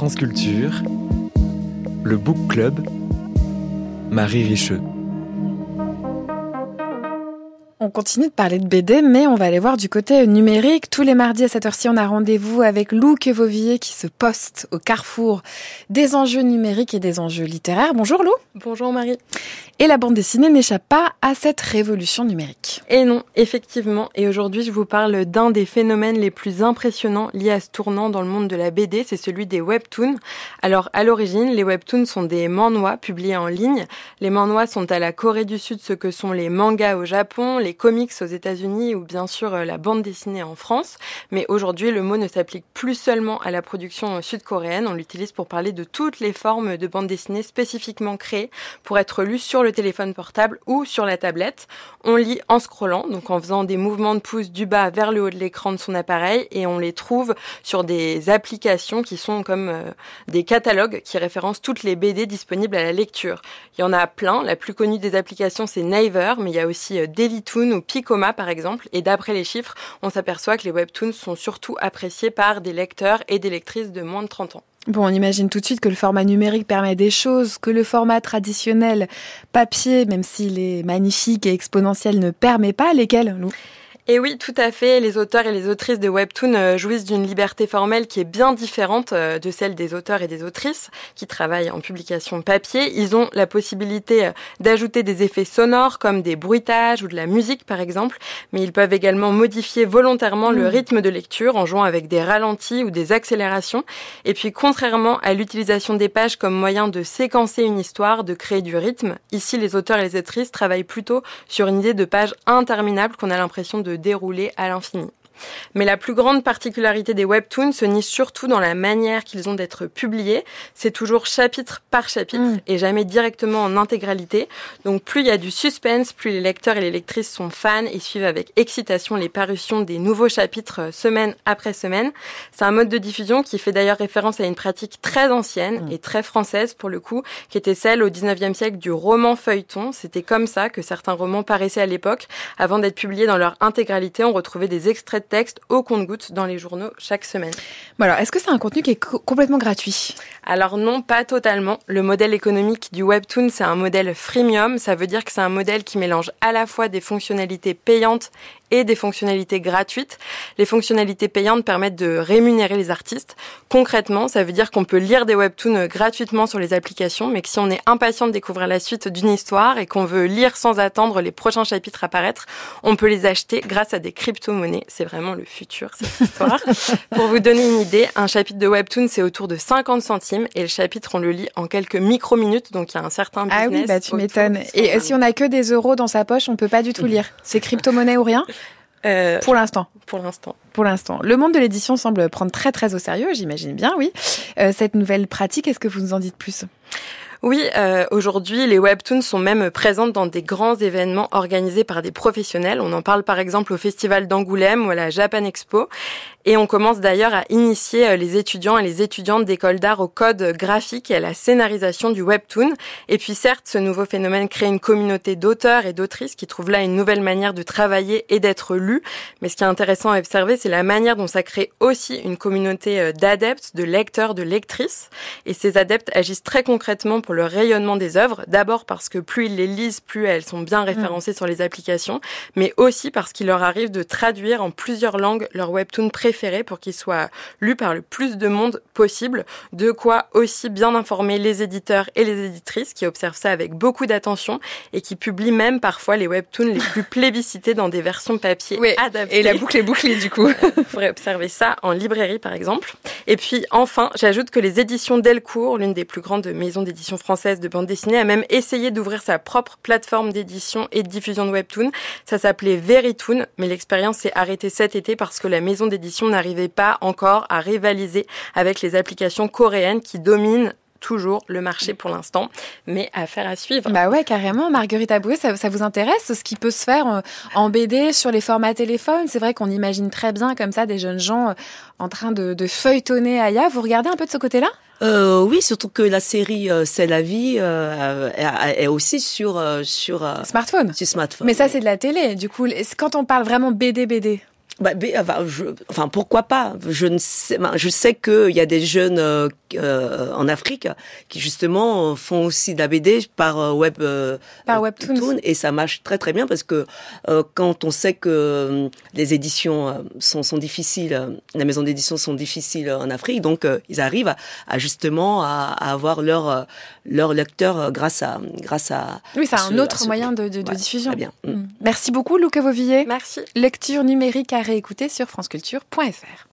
France le Book Club, Marie Richeux. On continue de parler de BD, mais on va aller voir du côté numérique. Tous les mardis à cette heure-ci, on a rendez-vous avec Lou Quevovillier qui se poste au carrefour des enjeux numériques et des enjeux littéraires. Bonjour Lou. Bonjour Marie. Et la bande dessinée n'échappe pas à cette révolution numérique. Et non, effectivement. Et aujourd'hui, je vous parle d'un des phénomènes les plus impressionnants liés à ce tournant dans le monde de la BD, c'est celui des webtoons. Alors, à l'origine, les webtoons sont des manhwa publiés en ligne. Les manhwa sont à la Corée du Sud ce que sont les mangas au Japon, les comics aux États-Unis ou bien sûr euh, la bande dessinée en France. Mais aujourd'hui, le mot ne s'applique plus seulement à la production sud-coréenne. On l'utilise pour parler de toutes les formes de bande dessinée spécifiquement créées pour être lues sur le téléphone portable ou sur la tablette. On lit en scrollant, donc en faisant des mouvements de pouce du bas vers le haut de l'écran de son appareil et on les trouve sur des applications qui sont comme euh, des catalogues qui référencent toutes les BD disponibles à la lecture. Il y en a plein. La plus connue des applications, c'est Naver, mais il y a aussi euh, Dailytoon ou Picoma, par exemple. Et d'après les chiffres, on s'aperçoit que les webtoons sont surtout appréciés par des lecteurs et des lectrices de moins de 30 ans. Bon, on imagine tout de suite que le format numérique permet des choses que le format traditionnel papier, même s'il est magnifique et exponentiel, ne permet pas. Lesquels, nous et oui, tout à fait. Les auteurs et les autrices de webtoon euh, jouissent d'une liberté formelle qui est bien différente euh, de celle des auteurs et des autrices qui travaillent en publication papier. Ils ont la possibilité euh, d'ajouter des effets sonores comme des bruitages ou de la musique par exemple, mais ils peuvent également modifier volontairement le mmh. rythme de lecture en jouant avec des ralentis ou des accélérations. Et puis contrairement à l'utilisation des pages comme moyen de séquencer une histoire, de créer du rythme, ici les auteurs et les autrices travaillent plutôt sur une idée de page interminable qu'on a l'impression de dérouler à l'infini. Mais la plus grande particularité des webtoons se niche surtout dans la manière qu'ils ont d'être publiés. C'est toujours chapitre par chapitre mm. et jamais directement en intégralité. Donc plus il y a du suspense, plus les lecteurs et les lectrices sont fans et suivent avec excitation les parutions des nouveaux chapitres euh, semaine après semaine. C'est un mode de diffusion qui fait d'ailleurs référence à une pratique très ancienne mm. et très française pour le coup, qui était celle au 19e siècle du roman feuilleton. C'était comme ça que certains romans paraissaient à l'époque. Avant d'être publiés dans leur intégralité, on retrouvait des extraits de texte au compte-goutte dans les journaux chaque semaine. Alors, est-ce que c'est un contenu qui est complètement gratuit? Alors non, pas totalement. Le modèle économique du webtoon, c'est un modèle freemium. Ça veut dire que c'est un modèle qui mélange à la fois des fonctionnalités payantes et des fonctionnalités gratuites. Les fonctionnalités payantes permettent de rémunérer les artistes. Concrètement, ça veut dire qu'on peut lire des webtoons gratuitement sur les applications, mais que si on est impatient de découvrir la suite d'une histoire et qu'on veut lire sans attendre les prochains chapitres apparaître, on peut les acheter grâce à des crypto-monnaies. C'est vraiment le futur, cette histoire. Pour vous donner une idée, un chapitre de webtoon, c'est autour de 50 centimes et le chapitre, on le lit en quelques micro-minutes, donc il y a un certain business. Ah oui, bah tu m'étonnes. Et si on a que des euros dans sa poche, on peut pas du tout lire. C'est crypto-monnaie ou rien? Euh, pour l'instant. Pour l'instant. Pour l'instant. Le monde de l'édition semble prendre très très au sérieux, j'imagine bien, oui. Euh, cette nouvelle pratique, est-ce que vous nous en dites plus? Oui, euh, aujourd'hui, les webtoons sont même présentes dans des grands événements organisés par des professionnels. On en parle par exemple au Festival d'Angoulême ou à la Japan Expo. Et on commence d'ailleurs à initier euh, les étudiants et les étudiantes d'école d'art au code graphique et à la scénarisation du webtoon. Et puis certes, ce nouveau phénomène crée une communauté d'auteurs et d'autrices qui trouvent là une nouvelle manière de travailler et d'être lus. Mais ce qui est intéressant à observer, c'est la manière dont ça crée aussi une communauté euh, d'adeptes, de lecteurs, de lectrices. Et ces adeptes agissent très concrètement le rayonnement des œuvres. D'abord parce que plus ils les lisent, plus elles sont bien référencées sur les applications, mais aussi parce qu'il leur arrive de traduire en plusieurs langues leur webtoon préféré pour qu'il soit lu par le plus de monde possible. De quoi aussi bien informer les éditeurs et les éditrices qui observent ça avec beaucoup d'attention et qui publient même parfois les webtoons les plus plébiscités dans des versions papier adaptées. Et la boucle est bouclée du coup. Vous pourrez observer ça en librairie par exemple. Et puis enfin, j'ajoute que les éditions Delcourt, l'une des plus grandes maisons d'édition françaises de bande dessinée, a même essayé d'ouvrir sa propre plateforme d'édition et de diffusion de webtoons. Ça s'appelait Veritoon, mais l'expérience s'est arrêtée cet été parce que la maison d'édition n'arrivait pas encore à rivaliser avec les applications coréennes qui dominent toujours le marché pour l'instant, mais affaire à suivre. Bah ouais, carrément. Marguerite Aboué, ça, ça, vous intéresse ce qui peut se faire euh, en BD sur les formats téléphone C'est vrai qu'on imagine très bien comme ça des jeunes gens euh, en train de, de feuilletonner Aya. Vous regardez un peu de ce côté-là? Euh, oui, surtout que la série C'est la vie euh, est, aussi sur sur smartphone. Sur smartphone. Mais ça, c'est de la télé. Du coup, quand on parle vraiment BD BD, bah, enfin, je, enfin, pourquoi pas? Je ne sais, ben, je sais qu'il y a des jeunes euh, euh, en Afrique qui justement font aussi de la BD par euh, web, euh, par webtoon, et ça marche très très bien parce que quand on sait que les éditions sont, sont difficiles, la maison d'édition sont difficiles en Afrique, donc ils arrivent à, justement à, à, avoir leur leur lecteur grâce à grâce à. Oui, c'est un autre moyen de, de, de diffusion. Bien. Mm. Merci beaucoup, Luc Vauvilliers. Merci. Lecture numérique à réécouter sur franceculture.fr.